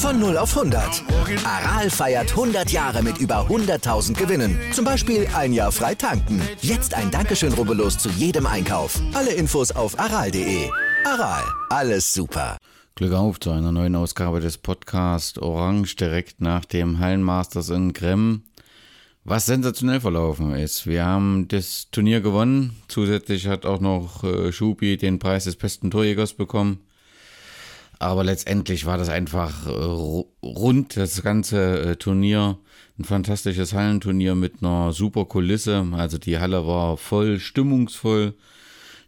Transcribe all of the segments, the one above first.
Von 0 auf 100. Aral feiert 100 Jahre mit über 100.000 Gewinnen. Zum Beispiel ein Jahr frei tanken. Jetzt ein Dankeschön, rubbellos zu jedem Einkauf. Alle Infos auf aral.de. Aral, alles super. Glück auf zu einer neuen Ausgabe des Podcasts Orange direkt nach dem Hallenmasters in Krem. Was sensationell verlaufen ist. Wir haben das Turnier gewonnen. Zusätzlich hat auch noch äh, Schubi den Preis des besten Torjägers bekommen. Aber letztendlich war das einfach äh, rund, das ganze äh, Turnier. Ein fantastisches Hallenturnier mit einer super Kulisse. Also die Halle war voll, stimmungsvoll.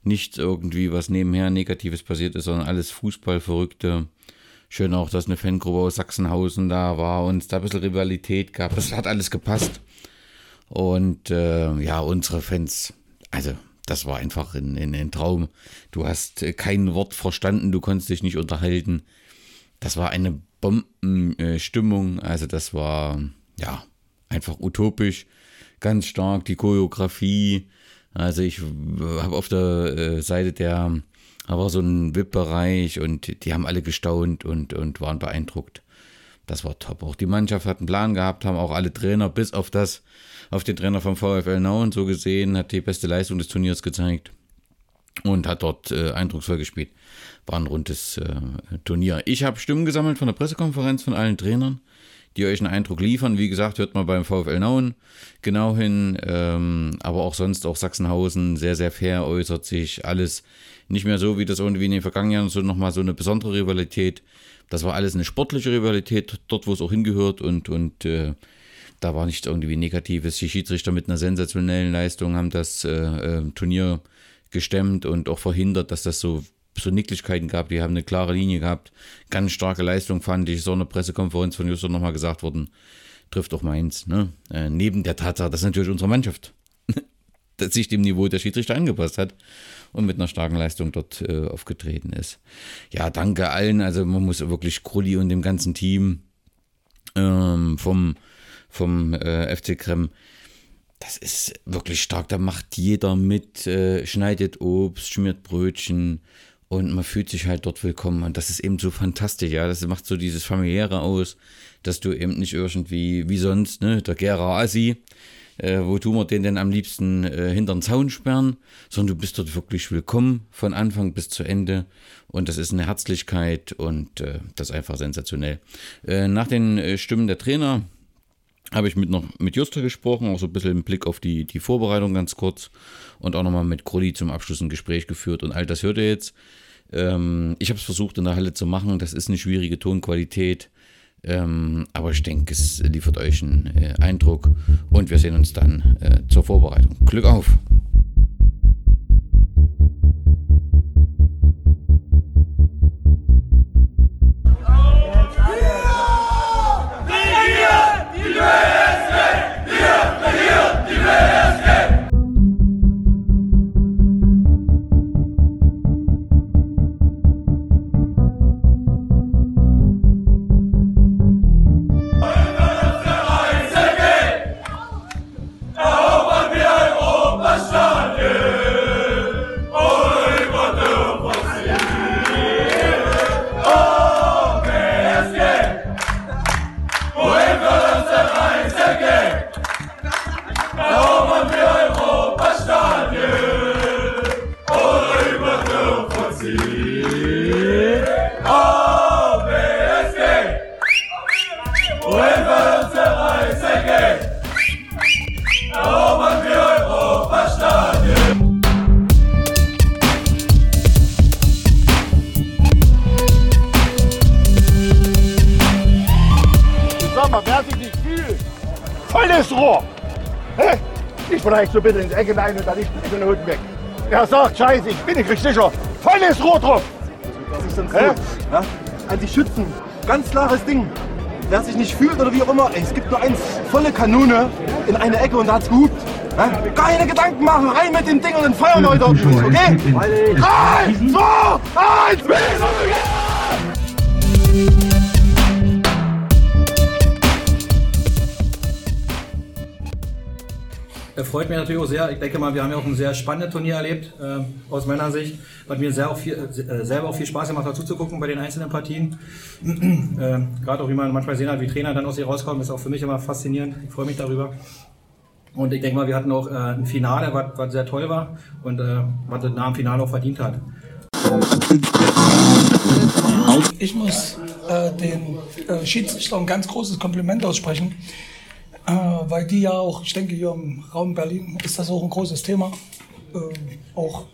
Nichts irgendwie, was nebenher Negatives passiert ist, sondern alles Fußballverrückte. Schön auch, dass eine Fangruppe aus Sachsenhausen da war und da ein bisschen Rivalität gab. Das hat alles gepasst. Und äh, ja, unsere Fans, also das war einfach ein, ein, ein, Traum. Du hast äh, kein Wort verstanden, du konntest dich nicht unterhalten. Das war eine Bombenstimmung. Also das war ja einfach utopisch, ganz stark die Choreografie. Also ich habe auf der äh, Seite der, da war so ein VIP-Bereich und die haben alle gestaunt und, und waren beeindruckt. Das war top. Auch die Mannschaft hat einen Plan gehabt, haben auch alle Trainer bis auf das auf den Trainer vom VfL Nauen so gesehen, hat die beste Leistung des Turniers gezeigt und hat dort äh, eindrucksvoll gespielt. War ein rundes äh, Turnier. Ich habe Stimmen gesammelt von der Pressekonferenz von allen Trainern, die euch einen Eindruck liefern. Wie gesagt, hört mal beim VfL Nauen genau hin, ähm, aber auch sonst auch Sachsenhausen sehr, sehr fair äußert sich alles nicht mehr so, wie das irgendwie in den vergangenen Jahren so nochmal so eine besondere Rivalität. Das war alles eine sportliche Rivalität, dort, wo es auch hingehört und, und äh, da war nicht irgendwie Negatives. Die Schiedsrichter mit einer sensationellen Leistung haben das äh, äh, Turnier gestemmt und auch verhindert, dass das so, so Nicklichkeiten gab. Die haben eine klare Linie gehabt. Ganz starke Leistung fand ich. So eine Pressekonferenz von Juster nochmal gesagt worden. Trifft auch meins. Ne? Äh, neben der Tatsache, dass natürlich unsere Mannschaft sich dem Niveau der Schiedsrichter angepasst hat und mit einer starken Leistung dort äh, aufgetreten ist. Ja, danke allen. Also man muss wirklich Krulli und dem ganzen Team ähm, vom vom äh, FC Krem. Das ist wirklich stark. Da macht jeder mit, äh, schneidet Obst, schmiert Brötchen und man fühlt sich halt dort willkommen. Und das ist eben so fantastisch, ja. Das macht so dieses familiäre aus, dass du eben nicht irgendwie wie sonst, ne, der Gera Assi, äh, wo tun wir den denn am liebsten äh, hinter den Zaun sperren, sondern du bist dort wirklich willkommen von Anfang bis zu Ende. Und das ist eine Herzlichkeit und äh, das ist einfach sensationell. Äh, nach den äh, Stimmen der Trainer habe ich mit noch mit Juster gesprochen, auch so ein bisschen im Blick auf die, die Vorbereitung ganz kurz und auch nochmal mit Krulli zum Abschluss ein Gespräch geführt und all das hört ihr jetzt. Ähm, ich habe es versucht in der Halle zu machen, das ist eine schwierige Tonqualität, ähm, aber ich denke, es liefert euch einen äh, Eindruck und wir sehen uns dann äh, zur Vorbereitung. Glück auf! Bitte ins Ecke rein und dann nicht so eine Hund weg. Er sagt, scheiße, ich bin nicht sicher. Volles Rohr drauf. Was ist denn so? Ja? An die Schützen. Ganz klares Ding. wer sich nicht fühlt oder wie auch immer, ey, es gibt nur eins, volle Kanone in eine Ecke und da hat's gehupt. Ja? Keine Gedanken machen, rein mit dem Ding und dann feuern wir heute ordentlich, okay? 3, 2, 1, freut mich natürlich auch sehr. Ich denke mal, wir haben ja auch ein sehr spannendes Turnier erlebt, äh, aus meiner Sicht. Hat mir sehr auch viel, äh, selber auch viel Spaß gemacht, dazu zu gucken bei den einzelnen Partien. äh, Gerade auch, wie man manchmal sehen hat, wie Trainer dann aus ihr rauskommen, ist auch für mich immer faszinierend. Ich freue mich darüber. Und ich denke mal, wir hatten auch äh, ein Finale, was, was sehr toll war und äh, was nach dem Finale auch verdient hat. Ich muss äh, den äh, Schiedsrichtern ein ganz großes Kompliment aussprechen, weil die ja auch, ich denke hier im Raum Berlin ist das auch ein großes Thema, äh, auch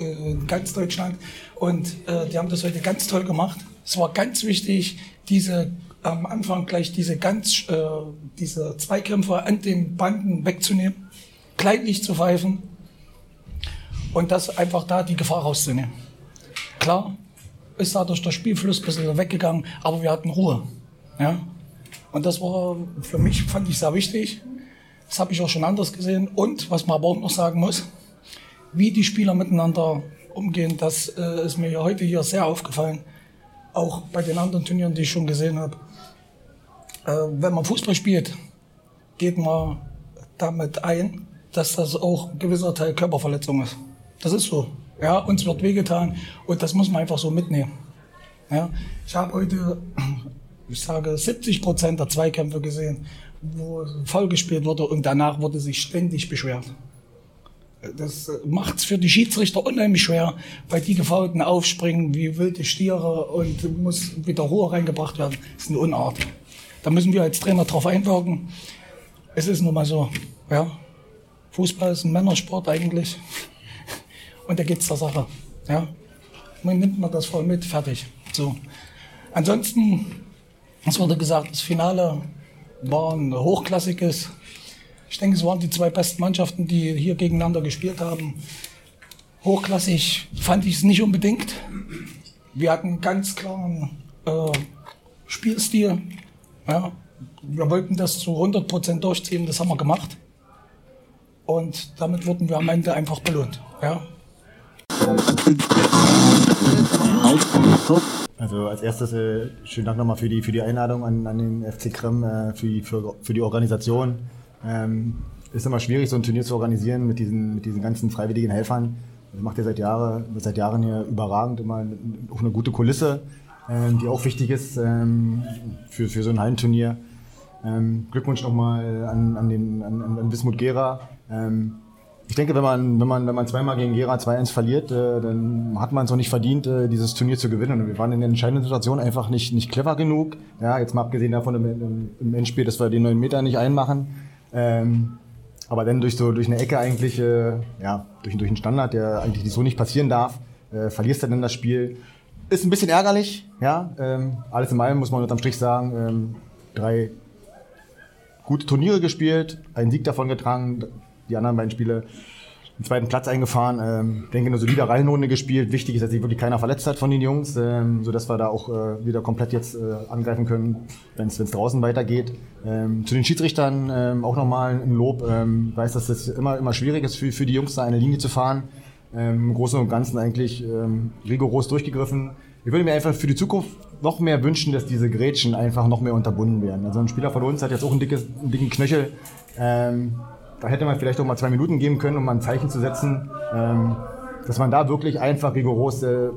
äh, in ganz Deutschland. Und äh, die haben das heute ganz toll gemacht. Es war ganz wichtig, diese am Anfang gleich diese ganz äh, diese Zweikämpfer an den Banden wegzunehmen, kleinlich zu pfeifen und das einfach da die Gefahr rauszunehmen. Klar, ist dadurch der Spielfluss ein bisschen weggegangen, aber wir hatten Ruhe. Ja? Und das war für mich, fand ich sehr wichtig. Das habe ich auch schon anders gesehen. Und was man aber auch noch sagen muss, wie die Spieler miteinander umgehen, das äh, ist mir heute hier sehr aufgefallen. Auch bei den anderen Turnieren, die ich schon gesehen habe. Äh, wenn man Fußball spielt, geht man damit ein, dass das auch ein gewisser Teil Körperverletzung ist. Das ist so. Ja, uns wird wehgetan und das muss man einfach so mitnehmen. Ja, ich habe heute, ich sage, 70 Prozent der Zweikämpfe gesehen, wo voll gespielt wurde und danach wurde sich ständig beschwert. Das macht es für die Schiedsrichter unheimlich schwer, weil die Gefaulten aufspringen wie wilde Stiere und muss wieder Ruhe reingebracht werden. Das ist eine Unart. Da müssen wir als Trainer drauf einwirken. Es ist nun mal so, ja. Fußball ist ein Männersport eigentlich. Und da geht's der Sache, ja. Man nimmt man das voll mit, fertig. So. Ansonsten, es wurde gesagt, das Finale war ein hochklassiges. Ich denke, es waren die zwei besten Mannschaften, die hier gegeneinander gespielt haben. Hochklassig fand ich es nicht unbedingt. Wir hatten einen ganz klaren äh, Spielstil. Ja, wir wollten das zu 100% durchziehen, das haben wir gemacht. Und damit wurden wir am Ende einfach belohnt. Ja. Also als erstes äh, schönen Dank nochmal für die, für die Einladung an, an den FC Krem, äh, für, die, für, für die Organisation. Ähm, ist immer schwierig, so ein Turnier zu organisieren mit diesen, mit diesen ganzen freiwilligen Helfern. Das macht ihr seit, Jahre, seit Jahren hier überragend, immer auch eine gute Kulisse ähm, die auch wichtig ist ähm, für, für so ein Hallenturnier. Ähm, Glückwunsch nochmal an, an, den, an, an Wismut Gera. Ähm, ich denke, wenn man, wenn man, wenn man zweimal gegen Gera 2-1 verliert, äh, dann hat man es auch nicht verdient, äh, dieses Turnier zu gewinnen. Und wir waren in der entscheidenden Situation einfach nicht, nicht clever genug. Ja, jetzt mal abgesehen davon im, im, Endspiel, dass wir den 9 Meter nicht einmachen. Ähm, aber dann durch so durch eine Ecke eigentlich, äh, ja, durch, durch einen Standard, der eigentlich so nicht passieren darf, äh, verlierst du dann das Spiel. Ist ein bisschen ärgerlich, ja. Ähm, alles in allem muss man unterm Strich sagen, ähm, drei gute Turniere gespielt, einen Sieg davon getragen, die anderen beiden Spiele den zweiten Platz eingefahren. Ähm, denke, eine solide Reihenrunde gespielt. Wichtig ist, dass sich wirklich keiner verletzt hat von den Jungs, ähm, sodass wir da auch äh, wieder komplett jetzt äh, angreifen können, wenn es draußen weitergeht. Ähm, zu den Schiedsrichtern ähm, auch nochmal ein Lob. Ähm, weiß, dass es das immer, immer schwierig ist für, für die Jungs, da eine Linie zu fahren ähm, im Großen und Ganzen eigentlich ähm, rigoros durchgegriffen. Ich würde mir einfach für die Zukunft noch mehr wünschen, dass diese Grätschen einfach noch mehr unterbunden werden. Also ein Spieler von uns hat jetzt auch ein dickes, einen dicken Knöchel. Ähm, da hätte man vielleicht auch mal zwei Minuten geben können, um mal ein Zeichen zu setzen, ähm, dass man da wirklich einfach rigoros äh,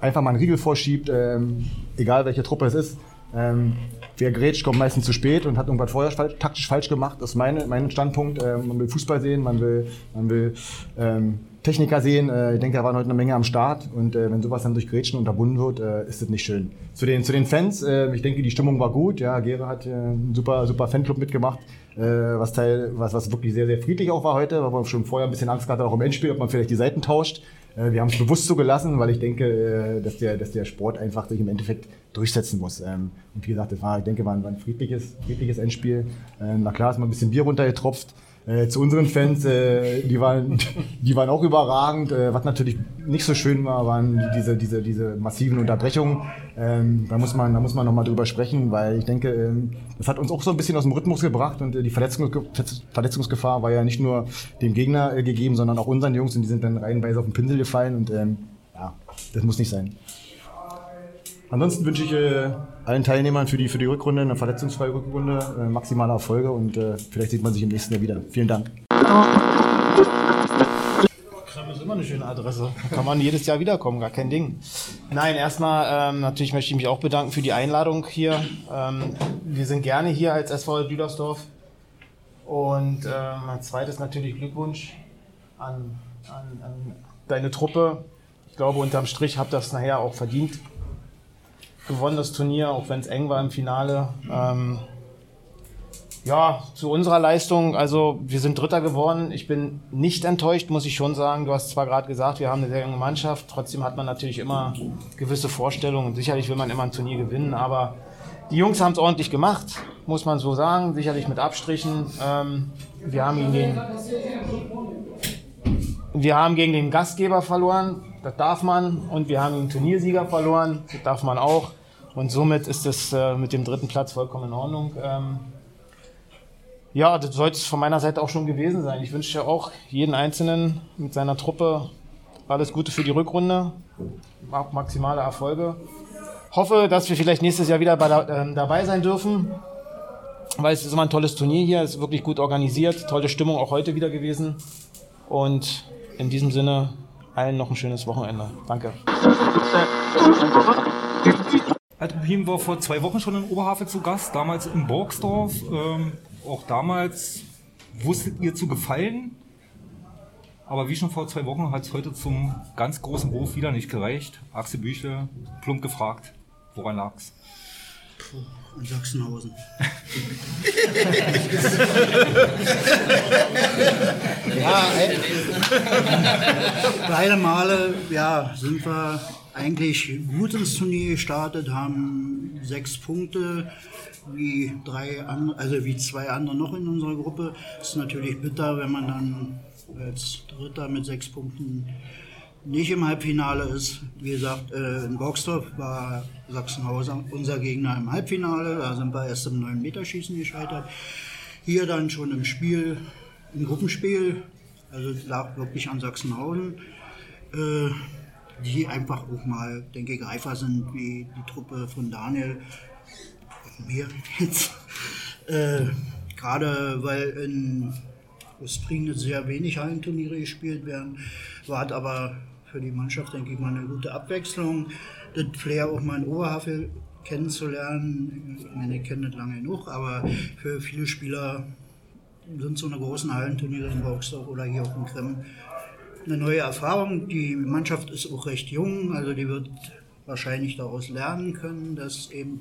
einfach mal einen Riegel vorschiebt, ähm, egal welche Truppe es ist. Ähm, wer grätscht, kommt meistens zu spät und hat irgendwas vorher falsch, taktisch falsch gemacht. Das ist meine, mein Standpunkt. Ähm, man will Fußball sehen, man will, man will ähm, Techniker sehen. Äh, ich denke, da waren heute eine Menge am Start und äh, wenn sowas dann durch Grätschen unterbunden wird, äh, ist das nicht schön. Zu den, zu den Fans, äh, ich denke, die Stimmung war gut. Ja, Gere hat äh, einen super, super Fanclub mitgemacht, was, Teil, was, was wirklich sehr, sehr friedlich auch war heute, weil man schon vorher ein bisschen Angst hatte, auch im Endspiel, ob man vielleicht die Seiten tauscht. Äh, wir haben es bewusst so gelassen, weil ich denke, äh, dass, der, dass der Sport einfach sich im Endeffekt durchsetzen muss. Ähm, und wie gesagt, das war, ich denke, war ein, war ein friedliches, friedliches Endspiel. Ähm, na klar ist mal ein bisschen Bier runtergetropft. Äh, zu unseren Fans, äh, die, waren, die waren auch überragend. Äh, was natürlich nicht so schön war, waren diese, diese, diese massiven Unterbrechungen. Ähm, da muss man, man nochmal drüber sprechen, weil ich denke, ähm, das hat uns auch so ein bisschen aus dem Rhythmus gebracht und äh, die Verletzungs Verletzungsgefahr war ja nicht nur dem Gegner äh, gegeben, sondern auch unseren Jungs und die sind dann reihenweise auf den Pinsel gefallen und ähm, ja, das muss nicht sein. Ansonsten wünsche ich äh, allen Teilnehmern für die, für die Rückrunde eine verletzungsfreie Rückrunde, äh, maximale Erfolge und äh, vielleicht sieht man sich im nächsten Jahr wieder. Vielen Dank. Krem ist immer eine schöne Adresse. Da kann man jedes Jahr wiederkommen, gar kein Ding. Nein, erstmal ähm, natürlich möchte ich mich auch bedanken für die Einladung hier. Ähm, wir sind gerne hier als SV Düdersdorf. Und ähm, ein zweites natürlich Glückwunsch an, an, an deine Truppe. Ich glaube, unterm Strich habt ihr das nachher auch verdient gewonnen, das Turnier, auch wenn es eng war im Finale. Ähm, ja, zu unserer Leistung, also wir sind Dritter geworden. Ich bin nicht enttäuscht, muss ich schon sagen. Du hast zwar gerade gesagt, wir haben eine sehr junge Mannschaft, trotzdem hat man natürlich immer gewisse Vorstellungen. Sicherlich will man immer ein Turnier gewinnen, aber die Jungs haben es ordentlich gemacht, muss man so sagen. Sicherlich mit Abstrichen. Ähm, wir haben gegen den, wir haben gegen den Gastgeber verloren, das darf man. Und wir haben den Turniersieger verloren, das darf man auch. Und somit ist es äh, mit dem dritten Platz vollkommen in Ordnung. Ähm, ja, das sollte es von meiner Seite auch schon gewesen sein. Ich wünsche auch jeden Einzelnen mit seiner Truppe alles Gute für die Rückrunde, auch maximale Erfolge. Hoffe, dass wir vielleicht nächstes Jahr wieder bei, äh, dabei sein dürfen, weil es ist immer ein tolles Turnier hier, es ist wirklich gut organisiert, tolle Stimmung auch heute wieder gewesen. Und in diesem Sinne allen noch ein schönes Wochenende. Danke. Altruhim war vor zwei Wochen schon in Oberhavel zu Gast, damals in Borgsdorf. Ähm, auch damals wusstet ihr zu gefallen. Aber wie schon vor zwei Wochen hat es heute zum ganz großen Wurf wieder nicht gereicht. Axel Büchle, plump gefragt, woran lag's? in Sachsenhausen. ja, beide Male ja, sind wir eigentlich gut ins Turnier gestartet, haben sechs Punkte, wie drei andere, also wie zwei andere noch in unserer Gruppe. Ist natürlich bitter, wenn man dann als Dritter mit sechs Punkten nicht im Halbfinale ist. Wie gesagt, äh, in Boxdorf war Sachsenhausen unser Gegner im Halbfinale. Da sind wir erst im 9-Meter-Schießen gescheitert. Hier dann schon im Spiel, im Gruppenspiel, also lag wirklich an Sachsenhausen, äh, die einfach auch mal, denke ich, reifer sind wie die Truppe von Daniel. Mir jetzt. Äh, Gerade weil in Ostprignitz sehr wenig Hallenturniere gespielt werden, war aber für die Mannschaft, denke ich mal, eine gute Abwechslung. Das Flair auch mal in Oberhavel kennenzulernen, ich meine, ich kenne das lange genug, aber für viele Spieler sind so eine großen Hallenturniere in Boxdorf oder hier auch in Krem eine neue Erfahrung. Die Mannschaft ist auch recht jung, also die wird wahrscheinlich daraus lernen können, dass eben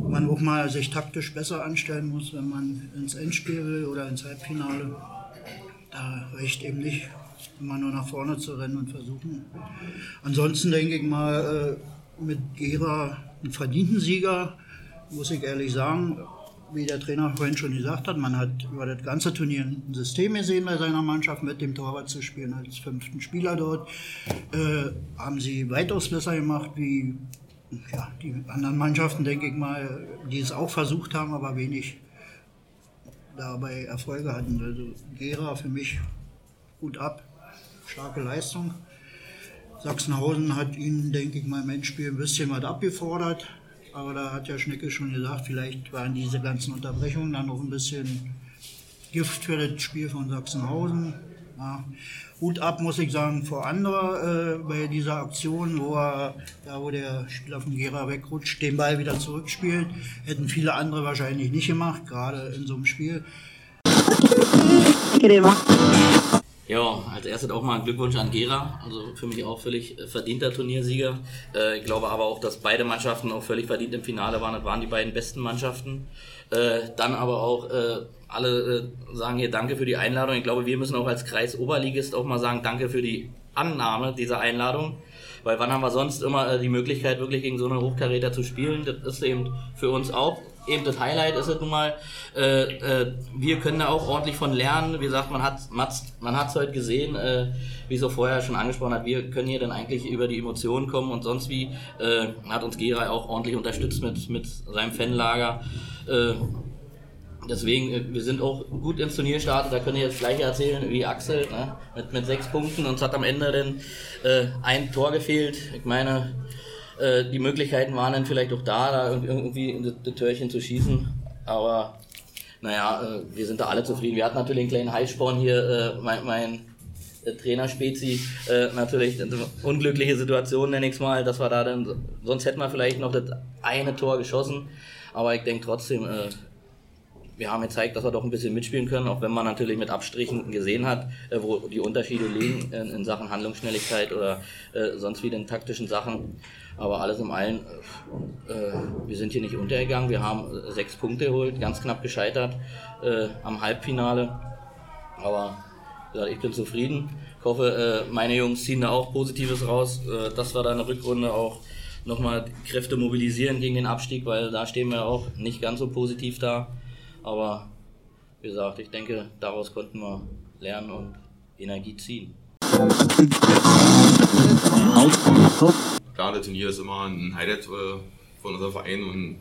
man auch mal sich taktisch besser anstellen muss, wenn man ins Endspiel will oder ins Halbfinale. Da reicht eben nicht, immer nur nach vorne zu rennen und versuchen. Ansonsten denke ich mal, äh, mit Gera einen verdienten Sieger, muss ich ehrlich sagen. Wie der Trainer vorhin schon gesagt hat, man hat über das ganze Turnier ein System gesehen bei seiner Mannschaft, mit dem Torwart zu spielen als fünften Spieler dort. Äh, haben sie weitaus besser gemacht wie ja, die anderen Mannschaften, denke ich mal, die es auch versucht haben, aber wenig dabei Erfolge hatten. Also Gera für mich gut ab starke Leistung. Sachsenhausen hat ihnen, denke ich mal, im Endspiel ein bisschen was abgefordert. Aber da hat ja Schnecke schon gesagt, vielleicht waren diese ganzen Unterbrechungen dann noch ein bisschen Gift für das Spiel von Sachsenhausen. Ja. Hut ab, muss ich sagen, vor Andra äh, bei dieser Aktion, wo er, da wo der Spieler von Gera wegrutscht, den Ball wieder zurückspielt. Hätten viele andere wahrscheinlich nicht gemacht, gerade in so einem Spiel. Ja, als erstes auch mal Glückwunsch an Gera. Also für mich auch völlig äh, verdienter Turniersieger. Äh, ich glaube aber auch, dass beide Mannschaften auch völlig verdient im Finale waren. Das waren die beiden besten Mannschaften. Äh, dann aber auch alle sagen hier Danke für die Einladung. Ich glaube, wir müssen auch als Kreis Oberligist auch mal sagen Danke für die Annahme dieser Einladung. Weil wann haben wir sonst immer die Möglichkeit, wirklich gegen so eine Hochkaräter zu spielen? Das ist eben für uns auch eben das Highlight ist es nun mal. Äh, äh, wir können da auch ordentlich von lernen. Wie gesagt, man hat man hat es heute gesehen, äh, wie es auch vorher schon angesprochen hat. Wir können hier dann eigentlich über die Emotionen kommen und sonst wie äh, hat uns Gera auch ordentlich unterstützt mit mit seinem Fanlager. Äh, Deswegen, äh, wir sind auch gut ins Turnier gestartet, da könnt ihr jetzt gleich erzählen wie Axel, ne? mit, mit sechs Punkten. Uns hat am Ende dann ein Tor gefehlt. Ich meine, äh, die Möglichkeiten waren dann vielleicht auch da, da irgendwie in das, das Türchen zu schießen. Aber naja, äh, wir sind da alle zufrieden. Wir hatten natürlich einen kleinen Heißsporn hier, äh, mein, mein äh, Trainer Spezi, äh, natürlich eine unglückliche Situation, nenne ich es mal, dass wir da dann, sonst hätten wir vielleicht noch das eine Tor geschossen. Aber ich denke trotzdem, äh, wir haben gezeigt, dass wir doch ein bisschen mitspielen können, auch wenn man natürlich mit Abstrichen gesehen hat, wo die Unterschiede liegen in, in Sachen Handlungsschnelligkeit oder sonst wie den taktischen Sachen. Aber alles im allen, äh, wir sind hier nicht untergegangen. Wir haben sechs Punkte geholt, ganz knapp gescheitert äh, am Halbfinale. Aber ich bin zufrieden. Ich hoffe, äh, meine Jungs ziehen da auch Positives raus, äh, dass wir da in der Rückrunde auch nochmal Kräfte mobilisieren gegen den Abstieg, weil da stehen wir auch nicht ganz so positiv da. Aber wie gesagt, ich denke, daraus konnten wir lernen und Energie ziehen. Das Turnier ist immer ein Highlight äh, von unserem Verein und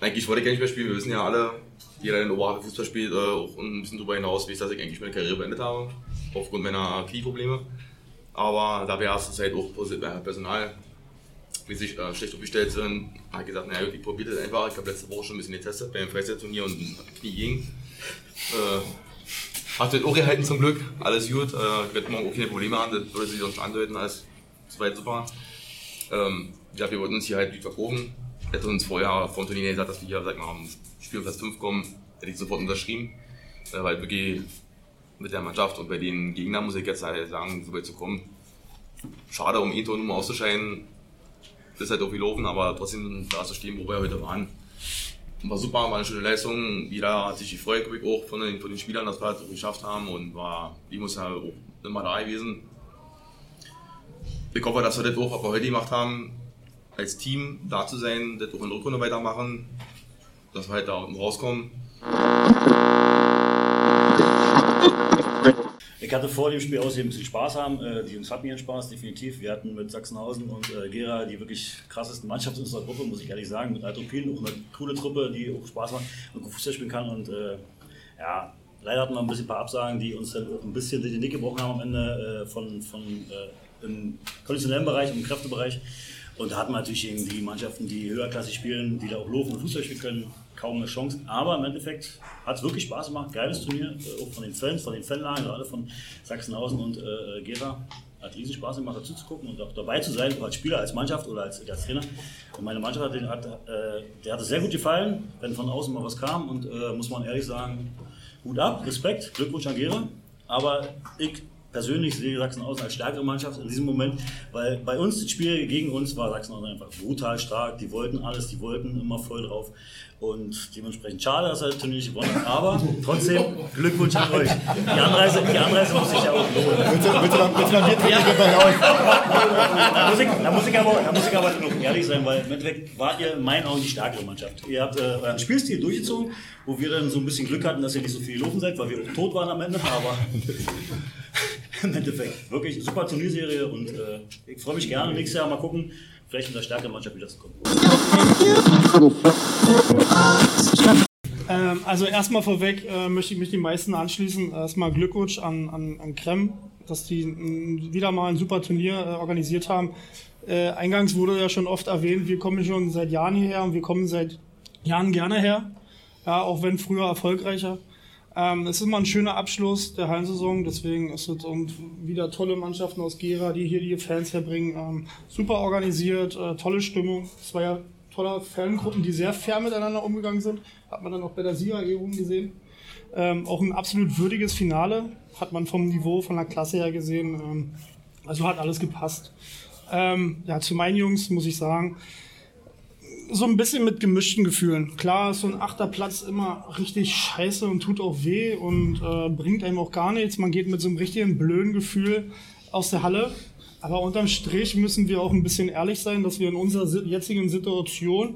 eigentlich wollte ich gar nicht mehr spielen. Wir wissen ja alle, jeder, der in Oberhavel Fußball spielt, äh, auch ein bisschen darüber hinaus, dass ich eigentlich meine Karriere beendet habe, aufgrund meiner Knieprobleme. Aber da wir erst Zeit auch äh, Personal wie sich äh, schlecht aufgestellt sind, habe ich gesagt, naja, ich probiere das einfach. Ich habe letzte Woche schon ein bisschen getestet beim Freizeitturnier und Knie ging. Äh, hat das auch gehalten zum Glück, alles gut. Äh, ich werde morgen auch keine Probleme haben, das würde sich sonst andeuten, alles soweit super. Ähm, ja, wir wollten uns hier halt gut verkaufen. Hätte uns vorher vom Turnier gesagt, dass wir hier, sag mal, am Spiel um Platz 5 kommen, hätte ich sofort unterschrieben. Äh, weil wirklich mit der Mannschaft und bei den Gegnern muss ich jetzt halt sagen, so weit zu kommen. Schade, um Ito nur auszuscheiden, das ist halt auch gelaufen, aber trotzdem da zu stehen, wo wir heute waren. War super, war eine schöne Leistung. Jeder hat sich gefreut, glaube ich, auch von den, von den Spielern, dass wir das auch geschafft haben und war, die muss ja auch immer da gewesen. Ich hoffe, dass wir das auch, was wir heute gemacht haben, als Team da zu sein, das auch in der Rückrunde weitermachen, dass wir halt da unten rauskommen. Ich hatte vor dem Spiel aus ein bisschen Spaß haben. Äh, die Jungs hatten ihren Spaß, definitiv. Wir hatten mit Sachsenhausen und äh, Gera die wirklich krassesten Mannschaft in unserer Gruppe, muss ich ehrlich sagen. Mit Altropin, auch eine coole Truppe, die auch Spaß macht und gut Fußball spielen kann. Und äh, ja, leider hatten wir ein bisschen ein paar Absagen, die uns dann auch ein bisschen die Nick gebrochen haben am Ende von, von im konditionellen Bereich, im Kräftebereich. Und da hatten wir natürlich gegen die Mannschaften, die höherklassig spielen, die da auch laufen und Fußball spielen können, kaum eine Chance. Aber im Endeffekt hat es wirklich Spaß gemacht. Geiles Turnier, äh, auch von den Fans, von den Fanlagen, gerade von Sachsenhausen und äh, Gera. Hat riesen Spaß gemacht, dazu zu gucken und auch dabei zu sein, als Spieler, als Mannschaft oder als, als Trainer. Und meine Mannschaft hat, den, hat, äh, der hat es sehr gut gefallen, wenn von außen mal was kam. Und äh, muss man ehrlich sagen, Hut ab, Respekt, Glückwunsch an Gera. Aber ich persönlich sehe Sachsenhausen als stärkere Mannschaft in diesem Moment, weil bei uns das Spiel gegen uns war Sachsenhausen einfach brutal stark. Die wollten alles, die wollten immer voll drauf. Und dementsprechend schade, dass er das Turnier nicht gewonnen hat. Aber trotzdem Glückwunsch an euch. Die Anreise, die Anreise muss sich ja auch lohnen. Bitte, bitte, bitte dann bitte, bitte bei euch. Da muss, ich, da, muss ich aber, da muss ich aber noch ehrlich sein, weil im Endeffekt wart ihr in meinen Augen die stärkere Mannschaft. Ihr habt äh, euren Spielstil durchgezogen, wo wir dann so ein bisschen Glück hatten, dass ihr nicht so viel gelaufen seid, weil wir auch tot waren am Ende. Aber im Endeffekt wirklich super Turnierserie und äh, ich freue mich gerne. Nächstes Jahr mal gucken, vielleicht der stärkeren Mannschaft wieder zu kommen. Ähm, also erstmal vorweg äh, möchte ich mich den meisten anschließen. Erstmal Glückwunsch an, an, an Krem, dass die wieder mal ein super Turnier äh, organisiert haben. Äh, eingangs wurde ja schon oft erwähnt, wir kommen schon seit Jahren hierher und wir kommen seit Jahren gerne her. Ja, auch wenn früher erfolgreicher. Ähm, es ist immer ein schöner Abschluss der Hallensaison, deswegen ist es und wieder tolle Mannschaften aus Gera, die hier die Fans herbringen. Ähm, super organisiert, äh, tolle Stimmung. Es war ja tolle Fangruppen, die sehr fair miteinander umgegangen sind. Hat man dann auch bei der Siegerehrung gesehen. Ähm, auch ein absolut würdiges Finale, hat man vom Niveau, von der Klasse her gesehen. Ähm, also hat alles gepasst. Ähm, ja, zu meinen Jungs muss ich sagen, so ein bisschen mit gemischten Gefühlen. Klar ist so ein achter Platz immer richtig scheiße und tut auch weh und äh, bringt einem auch gar nichts. Man geht mit so einem richtigen blöden Gefühl aus der Halle. Aber unterm Strich müssen wir auch ein bisschen ehrlich sein, dass wir in unserer jetzigen Situation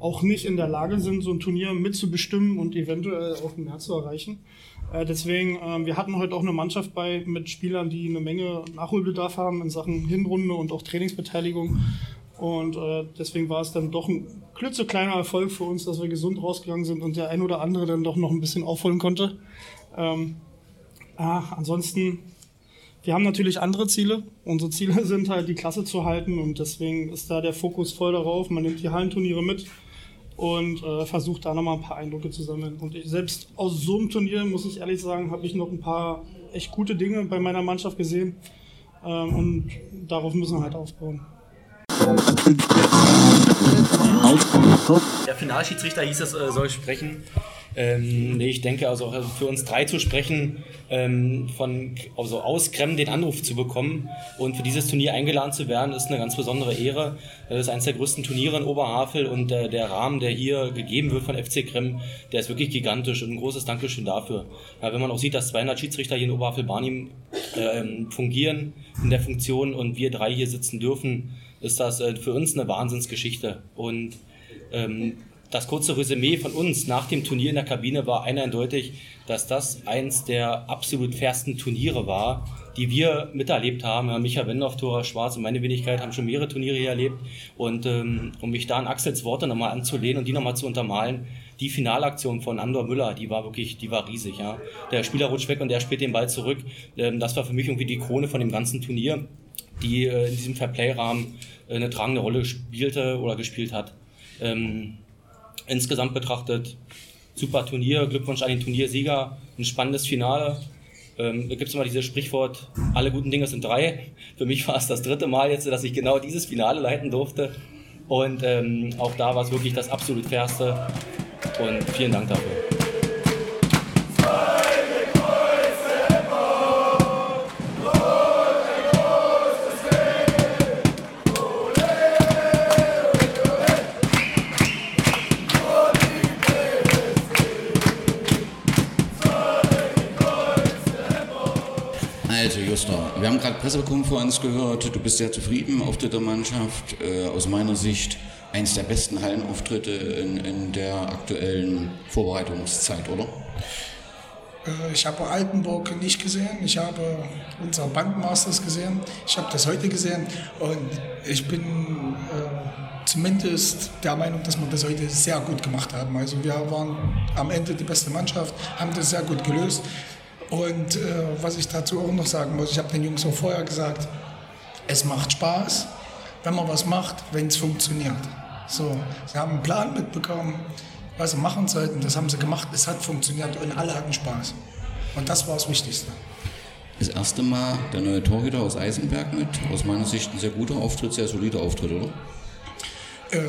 auch nicht in der Lage sind, so ein Turnier mitzubestimmen und eventuell auch mehr zu erreichen. Äh, deswegen, äh, wir hatten heute auch eine Mannschaft bei mit Spielern, die eine Menge Nachholbedarf haben in Sachen Hinrunde und auch Trainingsbeteiligung. Und äh, deswegen war es dann doch ein klitzekleiner Erfolg für uns, dass wir gesund rausgegangen sind und der ein oder andere dann doch noch ein bisschen aufholen konnte. Ähm, ah, ansonsten, wir haben natürlich andere Ziele. Unsere Ziele sind halt, die Klasse zu halten und deswegen ist da der Fokus voll darauf. Man nimmt die Hallenturniere mit und äh, versucht da nochmal ein paar Eindrücke zu sammeln. Und ich, selbst aus so einem Turnier, muss ich ehrlich sagen, habe ich noch ein paar echt gute Dinge bei meiner Mannschaft gesehen. Ähm, und darauf müssen wir halt aufbauen. Der Finalschiedsrichter hieß es, äh, soll sprechen. Ähm, ich denke, also für uns drei zu sprechen, ähm, von also aus Krem den Anruf zu bekommen und für dieses Turnier eingeladen zu werden, ist eine ganz besondere Ehre. Das ist eines der größten Turniere in Oberhavel und äh, der Rahmen, der hier gegeben wird von FC Krem, der ist wirklich gigantisch und ein großes Dankeschön dafür. Ja, wenn man auch sieht, dass 200 Schiedsrichter hier in Oberhavel-Barnim äh, fungieren in der Funktion und wir drei hier sitzen dürfen, ist das äh, für uns eine Wahnsinnsgeschichte. Und ähm, das kurze Resümee von uns nach dem Turnier in der Kabine war eindeutig, dass das eins der absolut fairsten Turniere war, die wir miterlebt haben. Micha Wendorf, Tora Schwarz und meine Wenigkeit haben schon mehrere Turniere hier erlebt. Und ähm, um mich da an Axels Worte nochmal anzulehnen und die nochmal zu untermalen, die Finalaktion von Andor Müller, die war wirklich, die war riesig. Ja. Der Spieler rutscht weg und der spielt den Ball zurück. Ähm, das war für mich irgendwie die Krone von dem ganzen Turnier, die äh, in diesem Fairplay-Rahmen äh, eine tragende Rolle spielte oder gespielt hat. Ähm, insgesamt betrachtet, super Turnier, Glückwunsch an den Turniersieger, ein spannendes Finale. Ähm, da gibt es immer dieses Sprichwort, alle guten Dinge sind drei. Für mich war es das dritte Mal jetzt, dass ich genau dieses Finale leiten durfte. Und ähm, auch da war es wirklich das absolut fairste. Und vielen Dank dafür. Wir haben gerade Pressekonferenz gehört, du bist sehr zufrieden, Auftritt der Mannschaft, äh, aus meiner Sicht eins der besten Hallenauftritte in, in der aktuellen Vorbereitungszeit, oder? Äh, Ich habe Altenburg nicht gesehen, ich habe unser Bandmasters gesehen, ich habe das heute gesehen. Und ich bin äh, zumindest der Meinung, dass wir das heute sehr gut gemacht haben. Also wir waren am Ende die beste Mannschaft, haben das sehr gut gelöst und äh, was ich dazu auch noch sagen muss, ich habe den Jungs auch vorher gesagt, es macht Spaß, wenn man was macht, wenn es funktioniert. So, sie haben einen Plan mitbekommen, was sie machen sollten, das haben sie gemacht, es hat funktioniert und alle hatten Spaß. Und das war das Wichtigste. Das erste Mal der neue Torhüter aus Eisenberg mit, aus meiner Sicht ein sehr guter Auftritt, sehr solider Auftritt, oder? Äh,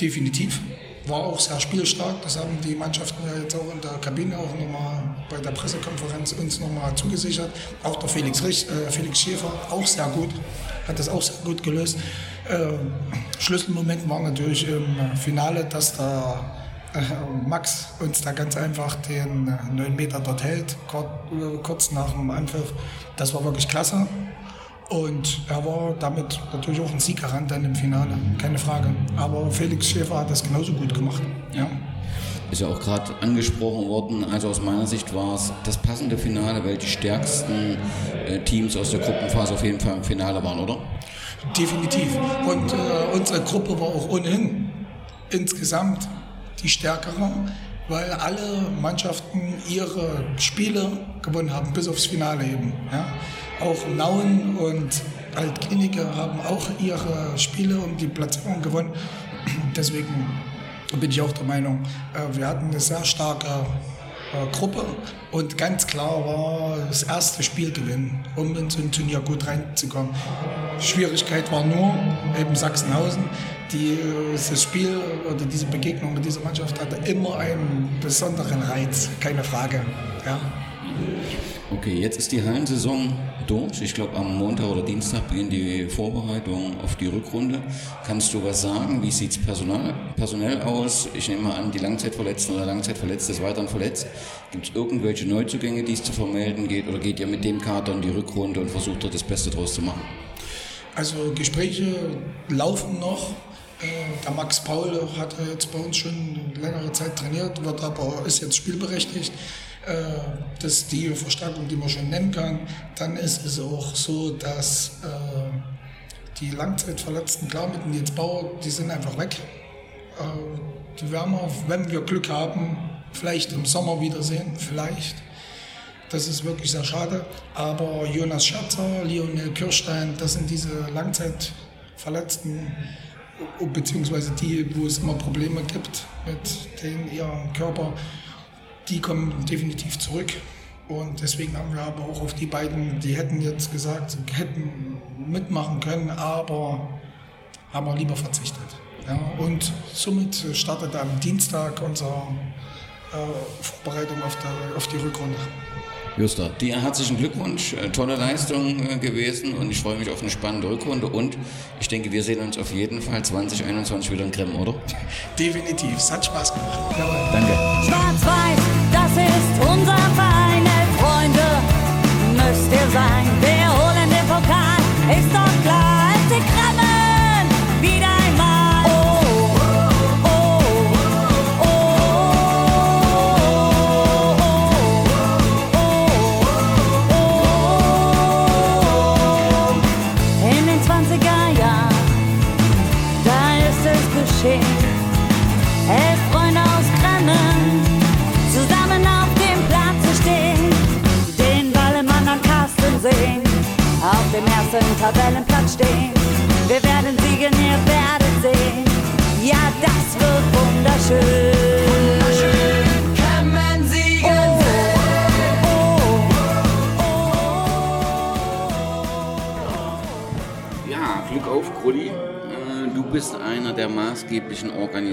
definitiv. War auch sehr spielstark. Das haben die Mannschaften ja jetzt auch in der Kabine auch nochmal bei der Pressekonferenz uns nochmal zugesichert. Auch der Felix, Rich, äh, Felix Schäfer, auch sehr gut. Hat das auch sehr gut gelöst. Äh, Schlüsselmoment war natürlich im Finale, dass der äh, Max uns da ganz einfach den äh, 9 Meter dort hält, kurz, äh, kurz nach dem Anpfiff. Das war wirklich klasse. Und er war damit natürlich auch ein Siegerrand dann im Finale, keine Frage. Aber Felix Schäfer hat das genauso gut gemacht. Ja. Ist ja auch gerade angesprochen worden, also aus meiner Sicht war es das passende Finale, weil die stärksten äh, Teams aus der Gruppenphase auf jeden Fall im Finale waren, oder? Definitiv. Und äh, unsere Gruppe war auch ohnehin insgesamt die stärkere, weil alle Mannschaften ihre Spiele gewonnen haben, bis aufs Finale eben. Ja. Auch Nauen und Altklinike haben auch ihre Spiele und die Platzierung gewonnen. Deswegen bin ich auch der Meinung, äh, wir hatten eine sehr starke äh, Gruppe und ganz klar war das erste Spiel gewinnen, um in so ein Turnier gut reinzukommen. Schwierigkeit war nur eben Sachsenhausen. Die, das Spiel oder diese Begegnung mit dieser Mannschaft hatte immer einen besonderen Reiz, keine Frage. Ja. Okay, jetzt ist die Hallensaison durch. Ich glaube, am Montag oder Dienstag beginnt die Vorbereitung auf die Rückrunde. Kannst du was sagen? Wie sieht es personell aus? Ich nehme mal an, die Langzeitverletzten oder Langzeitverletzte ist weiterhin verletzt. Gibt es irgendwelche Neuzugänge, die es zu vermelden geht? Oder geht ihr mit dem Kater in die Rückrunde und versucht dort das Beste draus zu machen? Also Gespräche laufen noch. Äh, der Max Paul hat jetzt bei uns schon längere Zeit trainiert, wird aber ist jetzt spielberechtigt. Äh, das ist die Verstärkung, die man schon nennen kann. Dann ist es auch so, dass äh, die Langzeitverletzten, klar mit Nils Bauer, die sind einfach weg. Die werden wir, wenn wir Glück haben, vielleicht im Sommer wiedersehen, vielleicht. Das ist wirklich sehr schade. Aber Jonas Scherzer, Lionel Kirstein, das sind diese Langzeitverletzten, beziehungsweise die, wo es immer Probleme gibt mit den, ihrem Körper, die kommen definitiv zurück. Und deswegen haben wir aber auch auf die beiden, die hätten jetzt gesagt, sie hätten mitmachen können, aber haben wir lieber verzichtet. Ja, und somit startet am Dienstag unsere äh, Vorbereitung auf, der, auf die Rückrunde. Justa, dir herzlichen Glückwunsch, äh, tolle Leistung äh, gewesen und ich freue mich auf eine spannende Rückrunde und ich denke, wir sehen uns auf jeden Fall 2021 wieder in Krem, oder? Definitiv, es hat Spaß gemacht. Jawohl. Danke.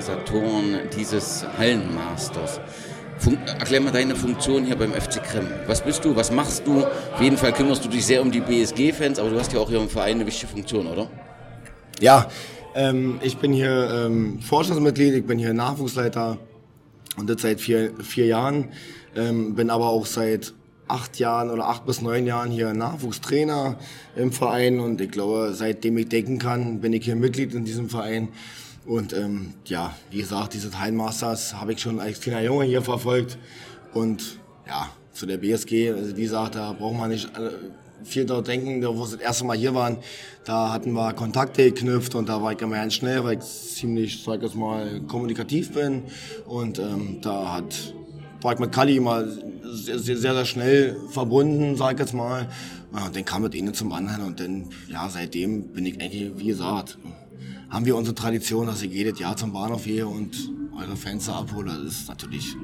Organisatoren dieses Hallenmasters. Fun erklär mal deine Funktion hier beim FC Krem. Was bist du? Was machst du? Auf jeden Fall kümmerst du dich sehr um die BSG-Fans, aber du hast ja auch hier im Verein eine wichtige Funktion, oder? Ja, ähm, ich bin hier ähm, Vorstandsmitglied, ich bin hier Nachwuchsleiter und das seit vier, vier Jahren. Ähm, bin aber auch seit acht Jahren oder acht bis neun Jahren hier Nachwuchstrainer im Verein und ich glaube, seitdem ich denken kann, bin ich hier Mitglied in diesem Verein. Und ähm, ja, wie gesagt, diese Hallenmasters habe ich schon als kleiner Junge hier verfolgt. Und ja, zu der BSG, also wie gesagt, da braucht man nicht äh, viel dort denken, wo sie das erste Mal hier waren, da hatten wir Kontakte geknüpft und da war ich immer ganz schnell, weil ich ziemlich, sag ich jetzt mal, kommunikativ bin. Und ähm, da hat, war ich mit Kali immer sehr, sehr, sehr, schnell verbunden, sag ich jetzt mal. Und dann kam das eine zum anderen und dann, ja, seitdem bin ich eigentlich, wie gesagt, haben wir unsere Tradition, dass ich jedes Jahr zum Bahnhof gehe und eure Fenster abhole. Das ist natürlich,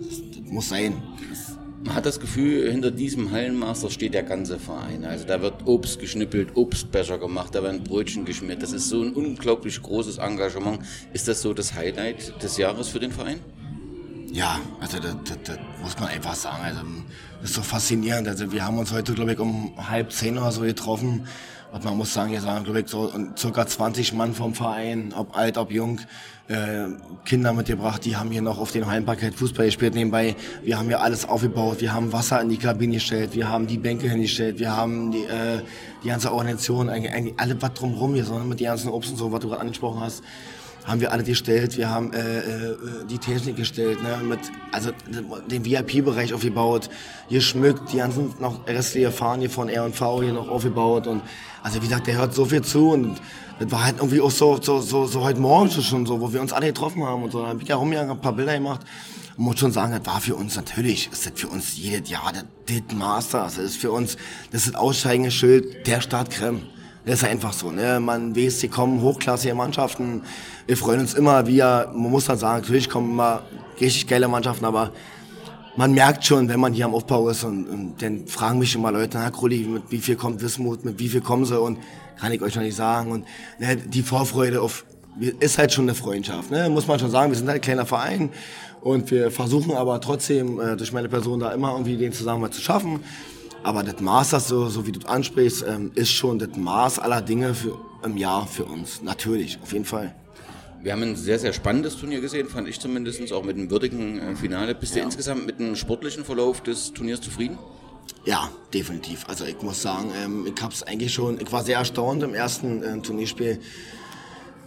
das, das muss sein. Das, Man hat das Gefühl, hinter diesem Hallenmaster steht der ganze Verein. Also da wird Obst geschnippelt, Obstbecher gemacht, da werden Brötchen geschmiert. Das ist so ein unglaublich großes Engagement. Ist das so das Highlight des Jahres für den Verein? Ja, also das, das, das muss man einfach sagen. Also das ist so faszinierend. Also wir haben uns heute, glaube ich, um halb zehn oder so getroffen. Und man muss sagen, hier waren, glaube ich, so circa 20 Mann vom Verein, ob alt, ob jung, äh, Kinder mitgebracht, die haben hier noch auf dem Heimparkett Fußball gespielt nebenbei. Wir haben hier alles aufgebaut, wir haben Wasser in die Kabine gestellt, wir haben die Bänke hingestellt, wir haben die, äh, die ganze Organisation, eigentlich, eigentlich alle was drumherum hier, sondern mit den ganzen Obst und so, was du gerade angesprochen hast haben wir alle gestellt. Wir haben äh, äh, die Technik gestellt, ne, mit, also den VIP-Bereich aufgebaut, geschmückt, die ganzen noch restliche Fahren hier von R&V hier noch aufgebaut und also wie gesagt, der hört so viel zu und das war halt irgendwie auch so, so, so, so heute Morgen schon so, wo wir uns alle getroffen haben und so. Da hab ich ja rumgegangen, ein paar Bilder gemacht. Und muss schon sagen, das war für uns natürlich, ist das für uns jedes Jahr das, das Masters. Das ist für uns, das ist das aussteigende Schild der Stadt Krem. Das ist einfach so, ne? Man hier kommen hochklassige Mannschaften. Wir freuen uns immer, wir, man muss dann sagen, natürlich kommen immer richtig geile Mannschaften, aber man merkt schon, wenn man hier am Aufbau ist und, und dann fragen mich immer Leute, na Krulli, mit wie viel kommt Wismut, mit wie viel kommen sie und kann ich euch noch nicht sagen und ne, die Vorfreude auf, ist halt schon eine Freundschaft, ne? muss man schon sagen, wir sind halt ein kleiner Verein und wir versuchen aber trotzdem äh, durch meine Person da immer irgendwie den Zusammenhalt zu schaffen. Aber das Maß, das so, so wie du ansprichst, ähm, ist schon das Maß aller Dinge für, im Jahr für uns. Natürlich, auf jeden Fall. Wir haben ein sehr, sehr spannendes Turnier gesehen, fand ich zumindest, auch mit einem würdigen äh, Finale. Bist du Ja. insgesamt mit dem sportlichen Verlauf des Turniers zufrieden? Ja, definitiv. Also ich muss sagen, ähm, ich hab's eigentlich schon, ich war sehr erstaunt im ersten äh, Turnierspiel,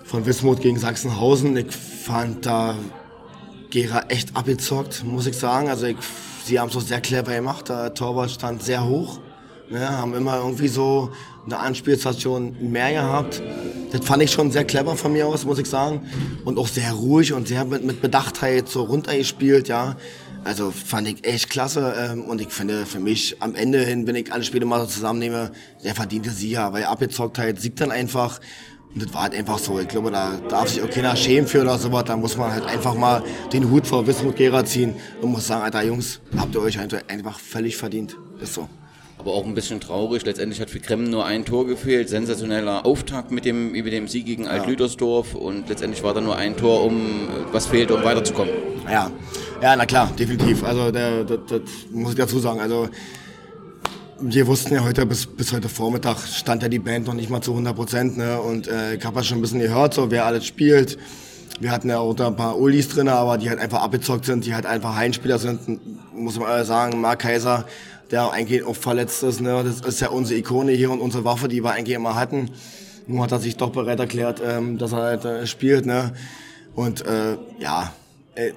von Wismut gegen Sachsenhausen. Ich fand da Gera echt abgezockt, muss ich sagen. Also ich, sie haben es so sehr clever gemacht. Der Torwart stand sehr hoch. Ne, haben immer irgendwie so eine Anspielstation mehr gehabt. Das fand ich schon sehr clever von mir aus, muss ich sagen. Und auch sehr ruhig und sehr mit, mit Bedachtheit so runtergespielt, ja. Also fand ich echt klasse. Ähm, und ich finde für mich am Ende hin, wenn ich alle Spiele mal so zusammennehme, der verdiente Sieger, weil Abgezocktheit siegt dann einfach. Und das war halt einfach so. Ich glaube, da darf sich auch keiner schämen für oder sowas. Da muss man halt einfach mal den Hut vor Wismut Gera ziehen und muss sagen, Alter Jungs, habt ihr euch einfach völlig verdient. Ist so. Aber auch ein bisschen traurig. Letztendlich hat für Kremmen nur ein Tor gefehlt. Sensationeller Auftakt mit dem, mit dem Sieg gegen Alt-Lüdersdorf. Und letztendlich war da nur ein Tor, um was fehlte, um weiterzukommen. Ja, ja, na klar, definitiv. Also das muss ich dazu sagen. Also wir wussten ja heute bis, bis heute Vormittag stand ja die Band noch nicht mal zu 100 Prozent. Ne? Und äh, ich habe ja schon ein bisschen gehört, so wer alles spielt. Wir hatten ja auch da ein paar Ulis drin, aber die halt einfach abgezockt sind, die halt einfach Heimspieler sind. Muss man sagen, Mark Kaiser, der eigentlich auch verletzt ist. Ne? Das ist ja unsere Ikone hier und unsere Waffe, die wir eigentlich immer hatten. Nun hat er sich doch bereit erklärt, ähm, dass er halt äh, spielt. Ne? Und äh, ja, äh,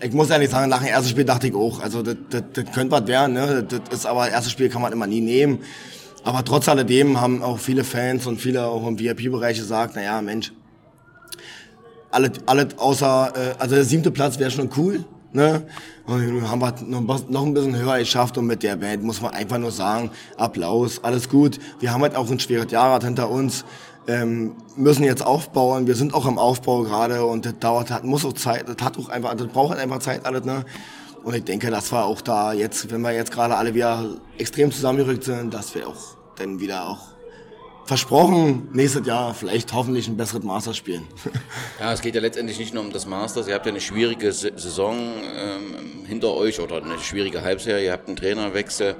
ich muss ehrlich sagen, nach dem ersten Spiel dachte ich auch, also das, das, das könnte was werden, ne? das ist aber das erste Spiel kann man immer nie nehmen. Aber trotz alledem haben auch viele Fans und viele auch im VIP-Bereich gesagt, naja, Mensch, alles, alles außer, äh, also der siebte Platz wäre schon cool, ne? Und haben wir noch ein bisschen höher geschafft und mit der Band muss man einfach nur sagen, Applaus, alles gut. Wir haben halt auch ein schweres Jahr hinter uns ähm, müssen jetzt aufbauen. Wir sind auch im Aufbau gerade und das dauert, hat, muss auch Zeit, das hat auch einfach, das braucht halt einfach Zeit alles, ne? Und ich denke, das war auch da jetzt, wenn wir jetzt gerade alle wieder extrem zusammengerückt sind, dass wir auch dann wieder auch versprochen, nächstes Jahr vielleicht hoffentlich ein besseres Master spielen. Ja, es geht ja letztendlich nicht nur um das Masters. Ihr habt ja eine schwierige Saison ähm, hinter euch oder eine schwierige Halbserie. Ihr habt einen Trainerwechsel.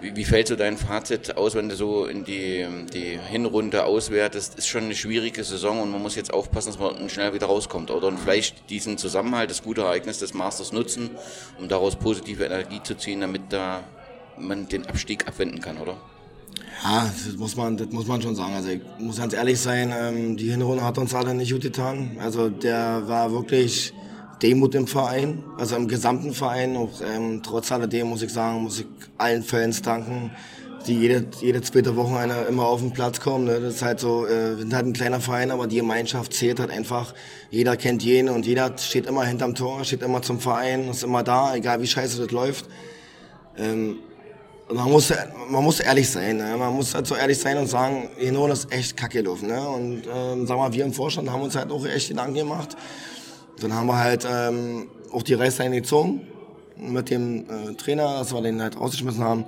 Wie, wie fällt so dein Fazit aus, wenn du so in die, die Hinrunde auswertest? Ist schon eine schwierige Saison und man muss jetzt aufpassen, dass man schnell wieder rauskommt. Oder und vielleicht diesen Zusammenhalt, das gute Ereignis des Masters nutzen, um daraus positive Energie zu ziehen, damit da man den Abstieg abwenden kann, oder? Ja, das muss man, das muss man schon sagen. Also ich muss ganz ehrlich sein, ähm, die Hinrunde hat uns alle nicht gut getan. Also der war wirklich Demut im Verein, also im gesamten Verein. Auch, ähm, trotz alledem muss ich sagen, muss ich allen Fans danken, die jede, jede zweite Woche einer immer auf den Platz kommen. Ne? Das ist halt so, äh, wir sind halt ein kleiner Verein, aber die Gemeinschaft zählt halt einfach. Jeder kennt jeden und jeder steht immer hinterm Tor, steht immer zum Verein, ist immer da, egal wie scheiße das läuft. Ähm, man muss, man muss ehrlich sein. Ne? Man muss halt so ehrlich sein und sagen, Hino, das ist echt kacke gelaufen. Ne? Und ähm, sag mal, wir im Vorstand haben uns halt auch echt Gedanken gemacht. Dann haben wir halt ähm, auch die Reißleine gezogen mit dem äh, Trainer, dass wir den halt rausgeschmissen haben.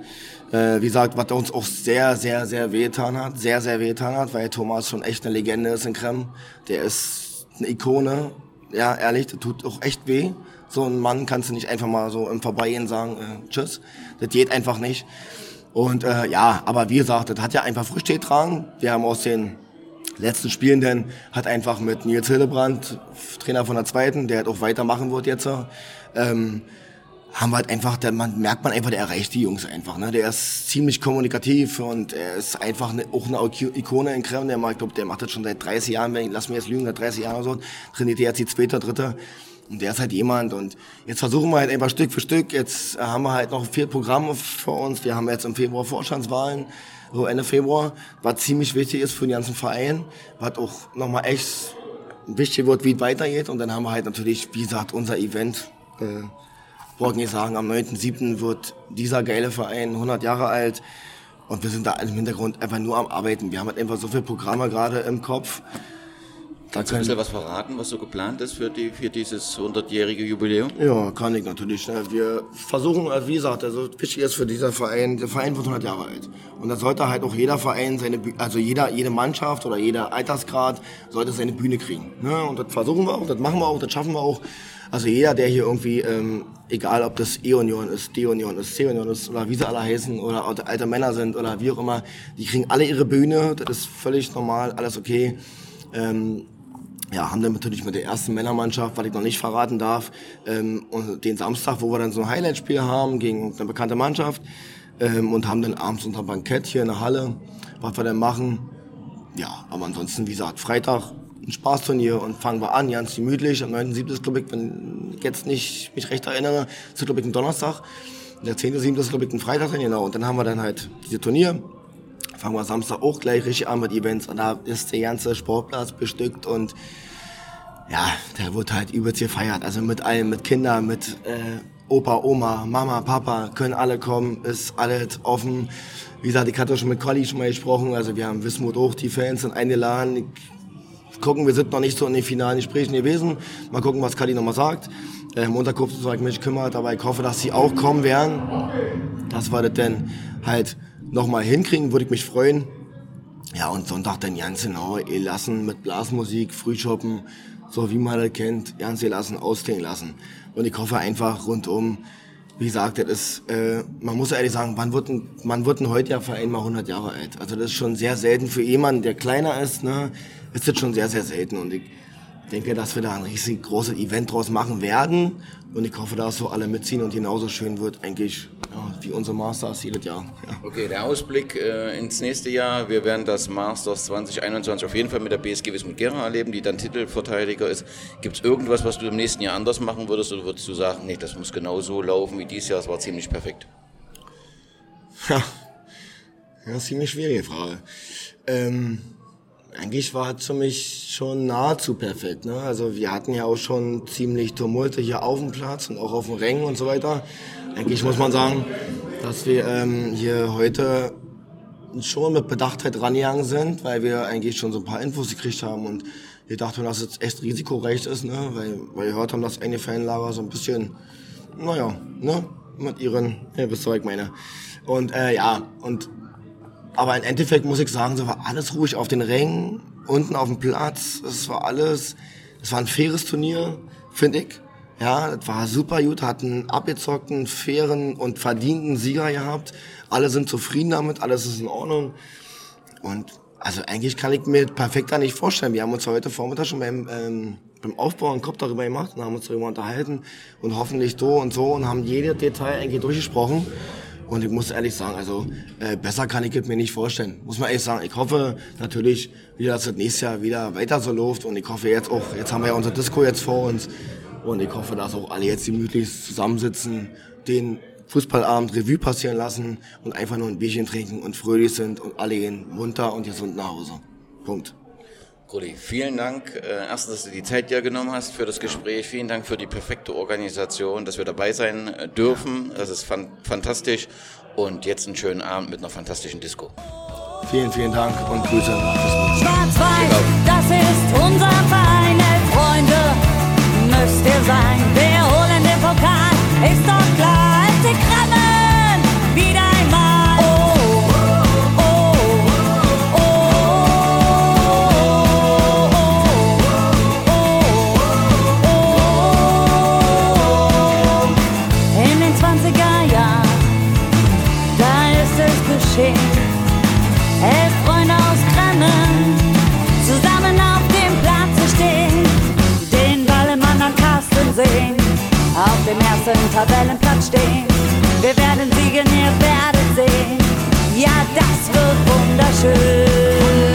Äh, wie gesagt, was uns auch sehr, sehr, sehr wehgetan hat. Sehr, sehr wehgetan hat, weil Thomas schon echt eine Legende ist in Krem. Der ist eine Ikone. Ja, ehrlich, das tut auch echt weh. So ein Mann kannst du nicht einfach mal so im Vorbeigehen sagen, äh, tschüss. Das geht einfach nicht. Und äh, ja, aber wie gesagt, das hat ja einfach Früchte getragen. Wir haben aus den letzten Spielen dann hat einfach mit Nils Hillebrand, Trainer von der zweiten, der halt auch weitermachen wird jetzt, ähm, haben wir halt einfach, der, man merkt man einfach, der erreicht die Jungs einfach. Ne? Der ist ziemlich kommunikativ und er ist einfach eine, auch eine Ikone in Krem. Der, glaube, der macht das schon seit 30 Jahren, wenn ich, lass mich jetzt lügen, seit 30 Jahren oder so, trainiert er jetzt die zweite, dritte. Und der ist halt jemand und jetzt versuchen wir halt einfach Stück für Stück. Jetzt haben wir halt noch vier Programme vor uns. Wir haben jetzt im Februar Vorstandswahlen, so Ende Februar, was ziemlich wichtig ist für den ganzen Verein, was auch nochmal echt wichtig wird, wie es weitergeht. Und dann haben wir halt natürlich, wie gesagt, unser Event, äh, wollte nicht sagen, am 9.7. wird dieser geile Verein 100 Jahre alt. Und wir sind da im Hintergrund einfach nur am Arbeiten. Wir haben halt einfach so viele Programme gerade im Kopf. Kannst du ein bisschen was verraten, was so geplant ist für, die, für dieses 100-jährige Jubiläum? Ja, kann ich natürlich. Ne? Wir versuchen, also wie gesagt, also wichtig ist für dieser Verein, der Verein wird 100 Jahre alt. Und da sollte halt auch jeder Verein seine, also jeder, jede Mannschaft oder jeder Altersgrad sollte seine Bühne kriegen. Ne? Und das versuchen wir auch, das machen wir auch, das schaffen wir auch. Also jeder, der hier irgendwie, ähm, egal ob das E-Union ist, D-Union ist, C-Union ist oder wie sie alle heißen oder alte Männer sind oder wie auch immer, die kriegen alle ihre Bühne, das ist völlig normal, alles okay. Ähm, ja, haben dann natürlich mit der ersten Männermannschaft, was ich noch nicht verraten darf, ähm, und den Samstag, wo wir dann so ein Highlight-Spiel haben gegen eine bekannte Mannschaft ähm, und haben dann abends unser Bankett hier in der Halle, was wir dann machen. Ja, aber ansonsten, wie gesagt, Freitag ein Spaßturnier und fangen wir an, ganz gemütlich. Am 9.7. ist, glaube ich, wenn ich jetzt nicht mich recht erinnere, ist, glaube ich, ein Donnerstag. Der 10.7. ist, glaube ich, ein Freitag, genau. Und dann haben wir dann halt diese Turnier. Fangen wir Samstag auch gleich richtig an mit Events. Und da ist der ganze Sportplatz bestückt und ja, der wird halt übelst gefeiert. Also mit allen, mit Kindern, mit äh, Opa, Oma, Mama, Papa, können alle kommen, ist alles offen. Wie gesagt, ich hatte schon mit Colli schon mal gesprochen, also wir haben Wismut auch, die Fans sind eingeladen. Gucken, wir sind noch nicht so in den finalen Gesprächen gewesen. Mal gucken, was Kali nochmal sagt. Äh, Montag guckt ich mich kümmert, aber ich hoffe, dass sie auch kommen werden. Dass wir das dann halt nochmal hinkriegen, würde ich mich freuen. Ja, und Sonntag dann ganz genau, lassen mit Blasmusik, Frühschoppen, so wie man das kennt, ganz lassen, ausklingen lassen. Und ich hoffe einfach rundum, wie gesagt, das ist, äh, man muss ehrlich sagen, man wird, ein, man wird ein heutiger Verein mal 100 Jahre alt. Also das ist schon sehr selten für jemanden, der kleiner ist, ne, ist das schon sehr, sehr selten. Und ich denke, dass wir da ein riesig großes Event draus machen werden. Und ich hoffe, dass so alle mitziehen und genauso schön wird, eigentlich, ja, wie unsere Masters jedes Jahr. Ja. Okay, der Ausblick äh, ins nächste Jahr. Wir werden das Masters 2021 auf jeden Fall mit der BSG Wismut Gera erleben, die dann Titelverteidiger ist. Gibt es irgendwas, was du im nächsten Jahr anders machen würdest oder würdest du sagen, nee, das muss genau so laufen wie dieses Jahr, es war ziemlich perfekt? Ja, ja ziemlich schwierige Frage. Ähm, eigentlich war es für mich schon nahezu perfekt. Ne? Also wir hatten ja auch schon ziemlich Tumulte hier auf dem Platz und auch auf dem Rängen und so weiter. Eigentlich muss man sagen, dass wir ähm, hier heute schon mit Bedachtheit rangegangen sind, weil wir eigentlich schon so ein paar Infos gekriegt haben und wir dachten, dass es echt risikoreich ist, ne? weil, weil wir gehört haben, dass einige Fanlager so ein bisschen, naja, ne? mit ihren, ihr wisst, was ich meine. Und äh, ja, und aber im Endeffekt muss ich sagen, so war alles ruhig auf den Rängen, unten auf dem Platz. Es war alles, es war ein faires Turnier, finde ich. Ja, das war super gut, hatten abgezockten, fairen und verdienten Sieger gehabt. Alle sind zufrieden damit, alles ist in Ordnung. Und also eigentlich kann ich mir perfekter nicht vorstellen. Wir haben uns heute Vormittag schon beim, ähm, beim Aufbau einen Kopf darüber gemacht und haben uns darüber unterhalten und hoffentlich so und so und haben jede Detail eigentlich durchgesprochen. Und ich muss ehrlich sagen, also äh, besser kann ich es mir nicht vorstellen. Muss man ehrlich sagen. Ich hoffe natürlich wieder, dass das nächstes Jahr wieder weiter so läuft. Und ich hoffe jetzt auch, jetzt haben wir ja unser Disco jetzt vor uns. Und ich hoffe, dass auch alle jetzt gemütlich zusammensitzen, den Fußballabend Revue passieren lassen und einfach nur ein Bierchen trinken und fröhlich sind und alle gehen munter und gesund nach Hause. Punkt. Rudi, vielen Dank. Äh, erstens, dass du die Zeit dir genommen hast für das Gespräch. Vielen Dank für die perfekte Organisation, dass wir dabei sein äh, dürfen. Das ist fan fantastisch. Und jetzt einen schönen Abend mit einer fantastischen Disco. Vielen, vielen Dank und Grüße. Schwarz-Weiß, das ist unser Verein, Freunde müsst ihr sein. Wir holen den Pokal, ist doch klar, dem ersten Tabellenplatz stehen. Wir werden siegen, ihr werdet sehen, ja, das wird wunderschön.